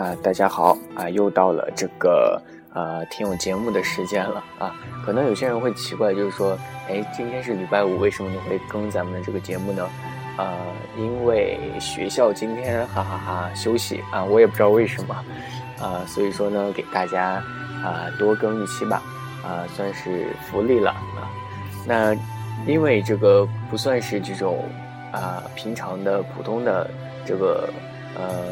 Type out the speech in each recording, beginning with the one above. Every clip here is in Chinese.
啊，大家好啊，又到了这个呃听我节目的时间了啊。可能有些人会奇怪，就是说，哎，今天是礼拜五，为什么你会更咱们的这个节目呢？啊，因为学校今天哈哈哈休息啊，我也不知道为什么啊，所以说呢，给大家啊多更一期吧啊，算是福利了啊。那因为这个不算是这种啊平常的普通的这个呃。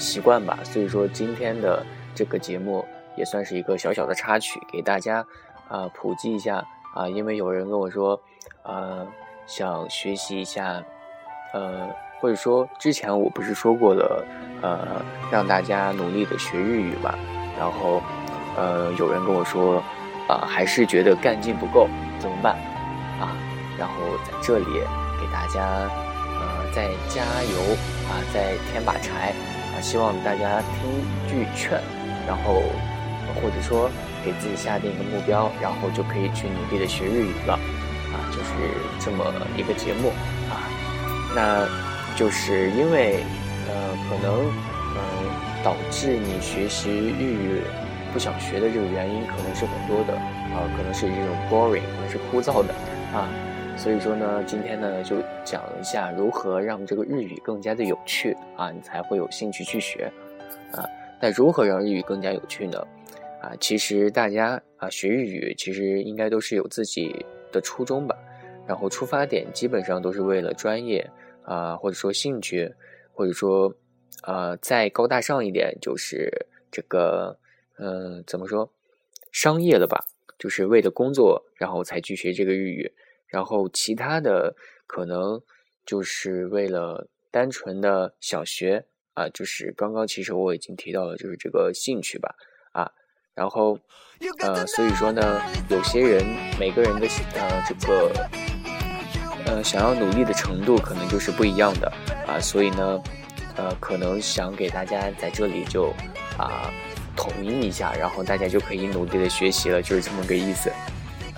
习惯吧，所以说今天的这个节目也算是一个小小的插曲，给大家啊普及一下啊，因为有人跟我说，呃，想学习一下，呃，或者说之前我不是说过了，呃，让大家努力的学日语吧，然后呃，有人跟我说，啊，还是觉得干劲不够，怎么办？啊，然后在这里给大家呃再加油啊，再添把柴。希望大家听句劝，然后或者说给自己下定一个目标，然后就可以去努力的学日语了，啊，就是这么一个节目啊。那就是因为呃，可能嗯导致你学习日语不想学的这个原因，可能是很多的啊，可能是这种 boring，可能是枯燥的啊。所以说呢，今天呢就讲一下如何让这个日语更加的有趣啊，你才会有兴趣去学啊。那如何让日语更加有趣呢？啊，其实大家啊学日语其实应该都是有自己的初衷吧，然后出发点基本上都是为了专业啊，或者说兴趣，或者说啊再高大上一点就是这个嗯怎么说商业了吧，就是为了工作然后才去学这个日语。然后其他的可能就是为了单纯的小学啊，就是刚刚其实我已经提到了，就是这个兴趣吧啊，然后呃，所以说呢，有些人每个人的呃这个呃想要努力的程度可能就是不一样的啊，所以呢呃可能想给大家在这里就啊统一一下，然后大家就可以努力的学习了，就是这么个意思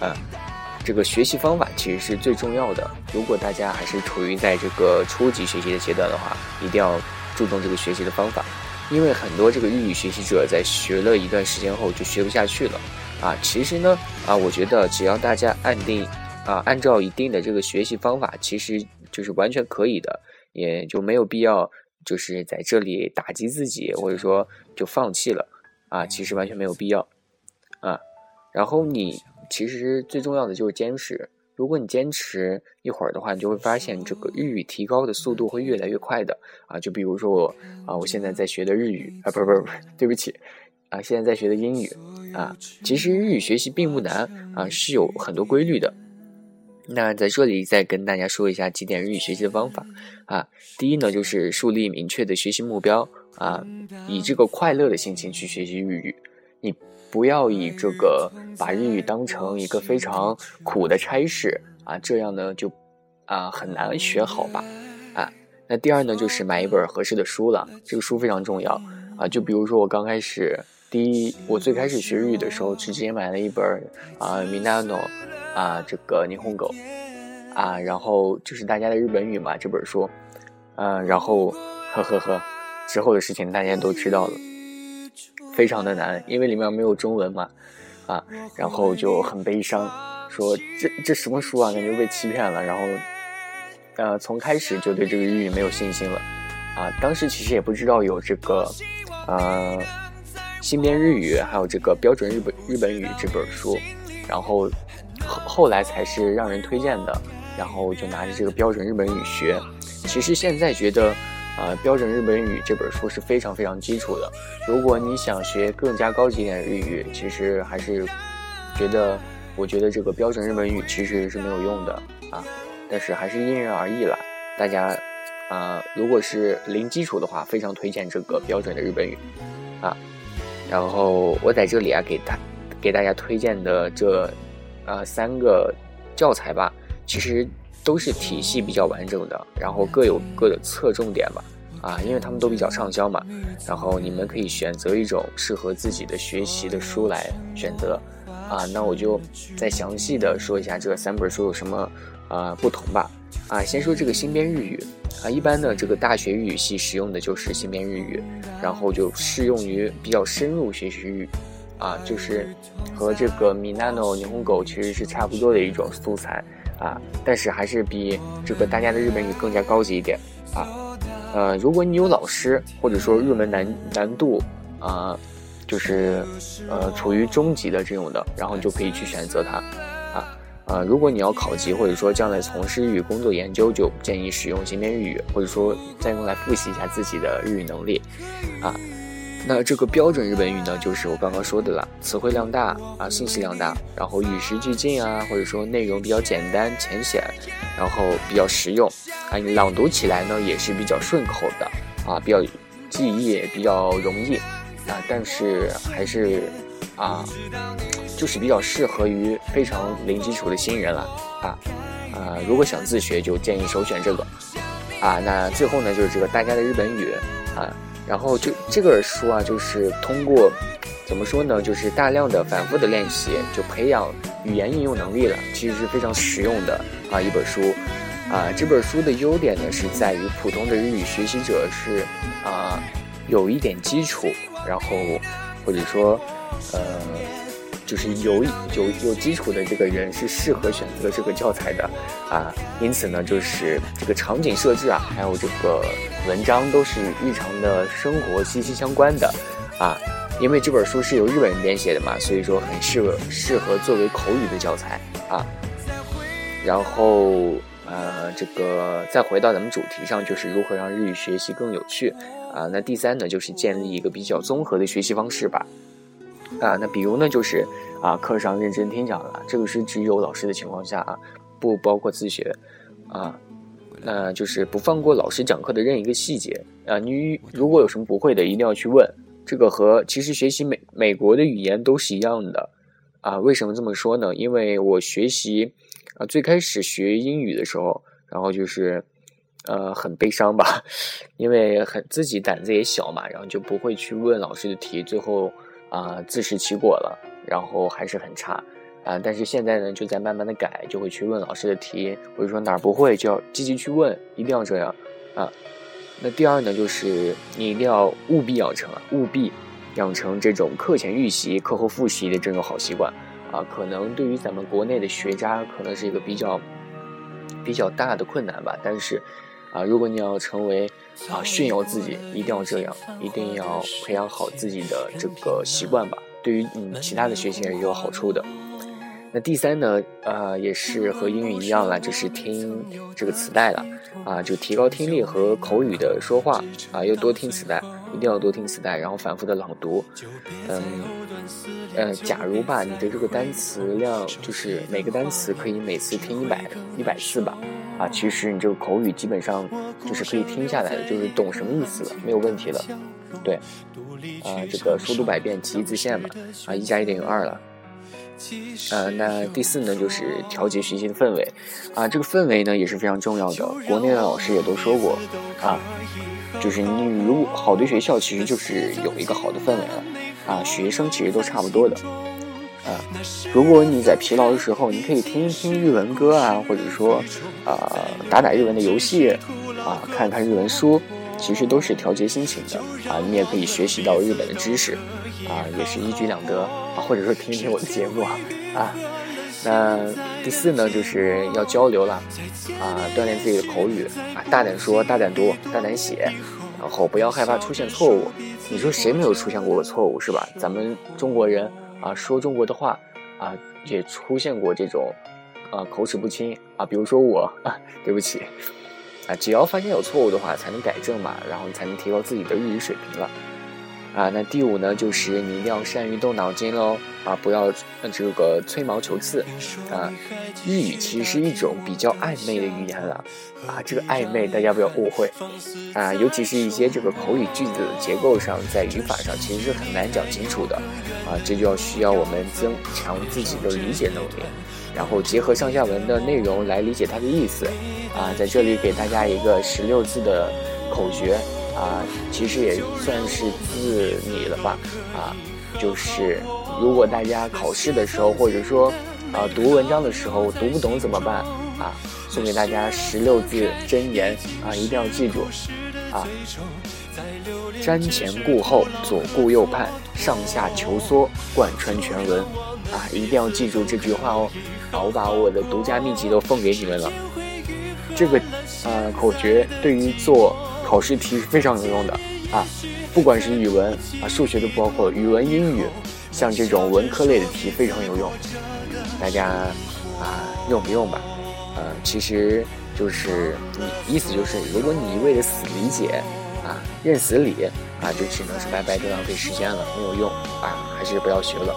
啊。这个学习方法其实是最重要的。如果大家还是处于在这个初级学习的阶段的话，一定要注重这个学习的方法，因为很多这个日语学习者在学了一段时间后就学不下去了。啊，其实呢，啊，我觉得只要大家按定，啊，按照一定的这个学习方法，其实就是完全可以的，也就没有必要就是在这里打击自己，或者说就放弃了。啊，其实完全没有必要。啊，然后你。其实最重要的就是坚持。如果你坚持一会儿的话，你就会发现这个日语提高的速度会越来越快的啊！就比如说我啊，我现在在学的日语啊，不是不是不是，对不起啊，现在在学的英语啊。其实日语学习并不难啊，是有很多规律的。那在这里再跟大家说一下几点日语学习的方法啊。第一呢，就是树立明确的学习目标啊，以这个快乐的心情去学习日语。你不要以这个把日语当成一个非常苦的差事啊，这样呢就啊很难学好吧啊。那第二呢，就是买一本合适的书了，这个书非常重要啊。就比如说我刚开始第一，我最开始学日语的时候，直接买了一本啊《Minano》啊这个霓虹狗啊，然后就是大家的日本语嘛这本书，嗯，然后呵呵呵，之后的事情大家都知道了。非常的难，因为里面没有中文嘛，啊，然后就很悲伤，说这这什么书啊，感觉被欺骗了，然后，呃，从开始就对这个日语没有信心了，啊，当时其实也不知道有这个，呃，新编日语，还有这个标准日本日本语这本书，然后后后来才是让人推荐的，然后就拿着这个标准日本语学，其实现在觉得。呃，标准日本语这本书是非常非常基础的。如果你想学更加高级一点的日语，其实还是觉得，我觉得这个标准日本语其实是没有用的啊。但是还是因人而异了，大家啊，如果是零基础的话，非常推荐这个标准的日本语啊。然后我在这里啊，给大给大家推荐的这啊三个教材吧，其实都是体系比较完整的，然后各有各的侧重点吧。啊，因为他们都比较畅销嘛，然后你们可以选择一种适合自己的学习的书来选择。啊，那我就再详细的说一下这三本书有什么啊不同吧。啊，先说这个新编日语啊，一般呢这个大学日语系使用的就是新编日语，然后就适用于比较深入学习日语，啊，就是和这个米纳诺霓虹狗其实是差不多的一种素材啊，但是还是比这个大家的日本语更加高级一点啊。呃，如果你有老师或者说入门难难度啊，就是呃处于中级的这种的，然后你就可以去选择它。啊，呃如果你要考级，或者说将来从事日语工作研究，就建议使用新编日语，或者说再用来复习一下自己的日语能力。啊，那这个标准日本语呢，就是我刚刚说的了，词汇量大啊，信息量大，然后与时俱进啊，或者说内容比较简单浅显，然后比较实用啊，你朗读起来呢也是比较顺口的啊，比较记忆比较容易啊，但是还是啊。就是比较适合于非常零基础的新人了啊，呃，如果想自学，就建议首选这个啊。那最后呢，就是这个大家的日本语啊，然后就这本书啊，就是通过怎么说呢，就是大量的反复的练习，就培养语言应用能力了，其实是非常实用的啊一本书啊。这本书的优点呢，是在于普通的日语学习者是啊有一点基础，然后或者说呃。就是有有有基础的这个人是适合选择这个教材的，啊，因此呢，就是这个场景设置啊，还有这个文章都是日常的生活息息相关的，啊，因为这本书是由日本人编写的嘛，所以说很适合适合作为口语的教材啊。然后呃，这个再回到咱们主题上，就是如何让日语学习更有趣啊。那第三呢，就是建立一个比较综合的学习方式吧。啊，那比如呢，就是啊，课上认真听讲了，这个是只有老师的情况下啊，不包括自学，啊，那就是不放过老师讲课的任一个细节啊。你如果有什么不会的，一定要去问。这个和其实学习美美国的语言都是一样的啊。为什么这么说呢？因为我学习啊，最开始学英语的时候，然后就是呃很悲伤吧，因为很自己胆子也小嘛，然后就不会去问老师的题，最后。啊，自食其果了，然后还是很差，啊，但是现在呢，就在慢慢的改，就会去问老师的题，或者说哪儿不会就要积极去问，一定要这样，啊，那第二呢，就是你一定要务必养成，务必养成这种课前预习、课后复习的这种好习惯，啊，可能对于咱们国内的学渣，可能是一个比较比较大的困难吧，但是。啊，如果你要成为啊炫耀自己，一定要这样，一定要培养好自己的这个习惯吧。对于你其他的学习也是有好处的。那第三呢，呃，也是和英语一样了，就是听这个磁带了啊，就提高听力和口语的说话啊，要多听磁带，一定要多听磁带，然后反复的朗读。嗯，呃，假如吧，你的这个单词量就是每个单词可以每次听一百一百次吧。啊，其实你这个口语基本上就是可以听下来的，就是懂什么意思了，没有问题了。对，啊，这个书读百遍，其义自现嘛。啊，一加一等于二了。呃，那第四呢，就是调节学习的氛围。啊，这个氛围呢也是非常重要的。国内的老师也都说过，啊，就是你如果好的学校其实就是有一个好的氛围了。啊，学生其实都差不多的。啊，如果你在疲劳的时候，你可以听一听日文歌啊，或者说，啊，打打日文的游戏，啊，看看日文书，其实都是调节心情的啊。你也可以学习到日本的知识，啊，也是一举两得啊。或者说听一听我的节目啊。那第四呢，就是要交流了，啊，锻炼自己的口语啊，大胆说，大胆读，大胆写，然后不要害怕出现错误。你说谁没有出现过错误是吧？咱们中国人。啊，说中国的话，啊，也出现过这种，啊，口齿不清啊。比如说我，啊，对不起，啊，只要发现有错误的话，才能改正嘛，然后才能提高自己的日语水平了。啊，那第五呢，就是你一定要善于动脑筋喽，啊，不要这个吹毛求疵，啊，日语其实是一种比较暧昧的语言了，啊，这个暧昧大家不要误会，啊，尤其是一些这个口语句子的结构上，在语法上其实是很难讲清楚的，啊，这就要需要我们增强自己的理解能力，然后结合上下文的内容来理解它的意思，啊，在这里给大家一个十六字的口诀。啊，其实也算是自拟了吧，啊，就是如果大家考试的时候，或者说啊读文章的时候读不懂怎么办？啊，送给大家十六字真言啊，一定要记住啊，瞻前顾后，左顾右盼，上下求索，贯穿全文啊，一定要记住这句话哦。啊，我把我的独家秘籍都奉给你们了，这个呃口诀对于做。考试题是非常有用的啊，不管是语文啊、数学都包括，语文、英语，像这种文科类的题非常有用，大家啊用不用吧？呃，其实就是意思就是，如果你一味的死理解啊、认死理啊，就只能是白白的浪费时间了，没有用啊，还是不要学了。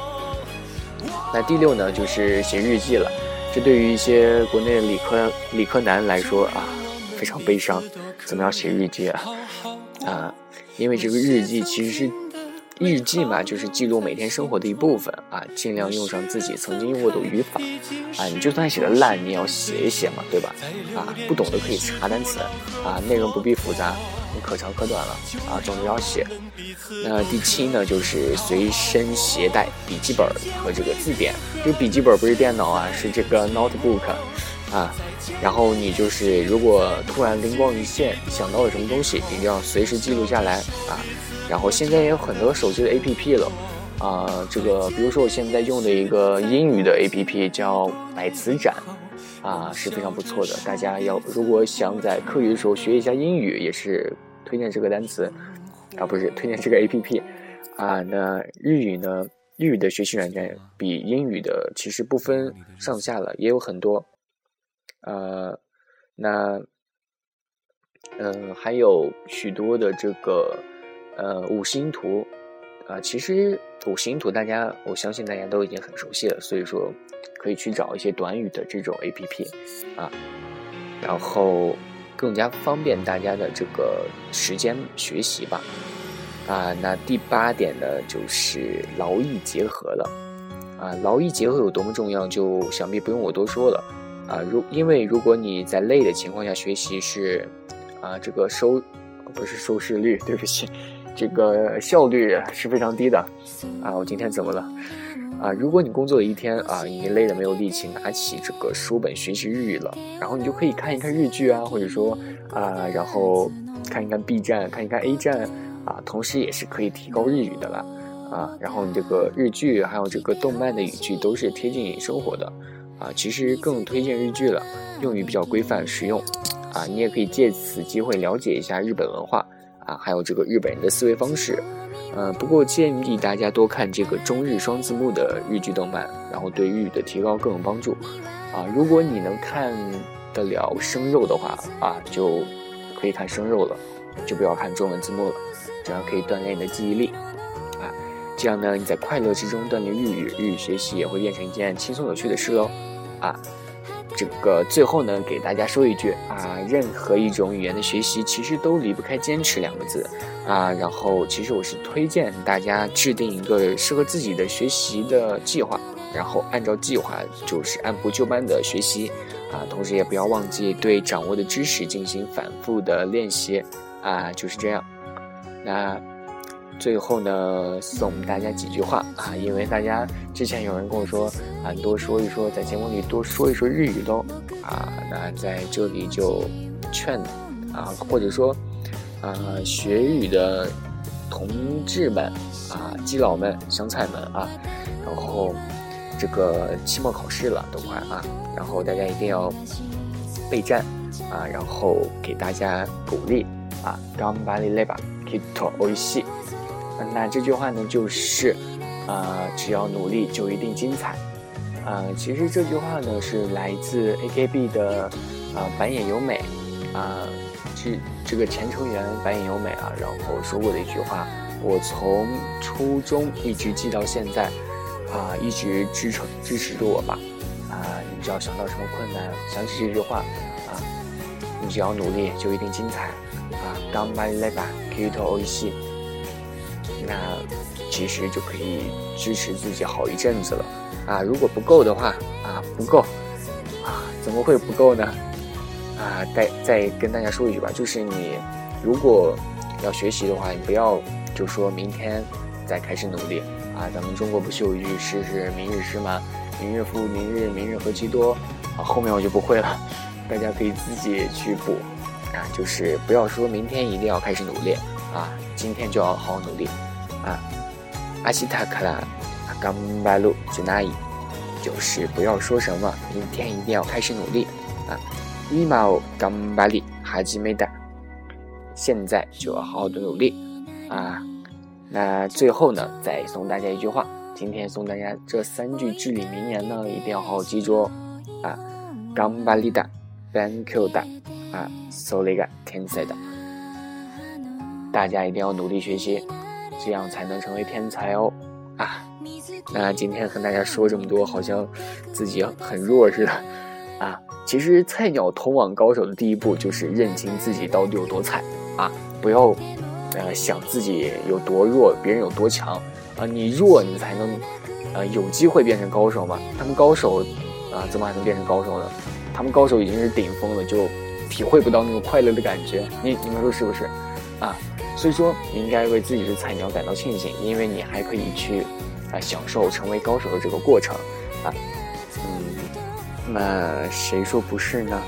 那第六呢，就是写日记了，这对于一些国内理科理科男来说啊，非常悲伤。怎么样写日记啊？啊，因为这个日记其实是日记嘛，就是记录每天生活的一部分啊，尽量用上自己曾经用过的语法啊。你就算写的烂，你也要写一写嘛，对吧？啊，不懂的可以查单词啊，内容不必复杂，你可长可短了啊，总之要写。那第七呢，就是随身携带笔记本和这个字典。这个笔记本不是电脑啊，是这个 notebook。啊，然后你就是如果突然灵光一现想到了什么东西，一定要随时记录下来啊。然后现在也有很多手机的 APP 了，啊，这个比如说我现在用的一个英语的 APP 叫百词斩，啊是非常不错的。大家要如果想在课余的时候学一下英语，也是推荐这个单词，啊不是推荐这个 APP，啊那日语呢，日语的学习软件比英语的其实不分上下了，也有很多。呃，那，嗯，还有许多的这个，呃，五星图，啊，其实五星图大家，我相信大家都已经很熟悉了，所以说可以去找一些短语的这种 A P P，啊，然后更加方便大家的这个时间学习吧，啊，那第八点呢，就是劳逸结合了，啊，劳逸结合有多么重要，就想必不用我多说了。啊，如因为如果你在累的情况下学习是，啊，这个收不是收视率，对不起，这个效率是非常低的。啊，我今天怎么了？啊，如果你工作一天啊，你累的没有力气拿起这个书本学习日语了，然后你就可以看一看日剧啊，或者说啊，然后看一看 B 站，看一看 A 站啊，同时也是可以提高日语的了。啊，然后你这个日剧还有这个动漫的语句都是贴近生活的。啊，其实更推荐日剧了，用语比较规范实用，啊，你也可以借此机会了解一下日本文化，啊，还有这个日本人的思维方式，嗯，不过建议大家多看这个中日双字幕的日剧动漫，然后对日语的提高更有帮助，啊，如果你能看得了生肉的话，啊，就可以看生肉了，就不要看中文字幕了，这样可以锻炼你的记忆力。这样呢，你在快乐之中锻炼日语，日语学习也会变成一件轻松有趣的事喽。啊，这个最后呢，给大家说一句啊，任何一种语言的学习其实都离不开坚持两个字啊。然后，其实我是推荐大家制定一个适合自己的学习的计划，然后按照计划就是按部就班的学习啊。同时也不要忘记对掌握的知识进行反复的练习啊。就是这样，那。最后呢，送大家几句话啊，因为大家之前有人跟我说啊，多说一说，在节目里多说一说日语喽啊，那在这里就劝啊，或者说啊，学日语的同志们啊，基佬们、香菜们啊，然后这个期末考试了都快啊，然后大家一定要备战啊，然后给大家鼓励啊，頑張りればきっと美味しい。 那这句话呢，就是，呃，只要努力就一定精彩，呃，其实这句话呢是来自 AKB 的，呃，板野由美，啊，这这个前成员板野由美啊，然后说过的一句话，我从初中一直记到现在，啊，一直支撑支持着我吧。啊，你只要想到什么困难，想起这句话，啊，你只要努力就一定精彩。啊，刚巴里来吧，可以投欧系，那其实就可以支持自己好一阵子了。啊，如果不够的话，啊，不够，啊，怎么会不够呢？啊，再再跟大家说一句吧，就是你如果要学习的话，你不要就说明天再开始努力啊。咱们中国不是有一句诗是“明日诗”吗？明日复明日，明日何其多啊！后面我就不会了，大家可以自己去补啊。就是不要说明天一定要开始努力啊，今天就要好好努力啊。阿西塔卡拉阿冈巴路吉纳伊，就是不要说什么明天一定要开始努力啊。伊毛冈巴里哈吉梅达，现在就要好好的努力啊。那最后呢，再送大家一句话。今天送大家这三句至理名言呢，一定要好好记住哦。啊，冈巴里达，ban q 达，啊，so 那个天才的，大家一定要努力学习，这样才能成为天才哦。啊，那今天和大家说这么多，好像自己很弱似的。啊，其实菜鸟通往高手的第一步就是认清自己到底有多菜啊，不要呃想自己有多弱，别人有多强。啊，你弱，你才能，呃，有机会变成高手嘛。他们高手，啊，怎么还能变成高手呢？他们高手已经是顶峰了，就体会不到那种快乐的感觉。你你们说是不是？啊，所以说你应该为自己的菜鸟感到庆幸，因为你还可以去啊享受成为高手的这个过程。啊，嗯，那谁说不是呢？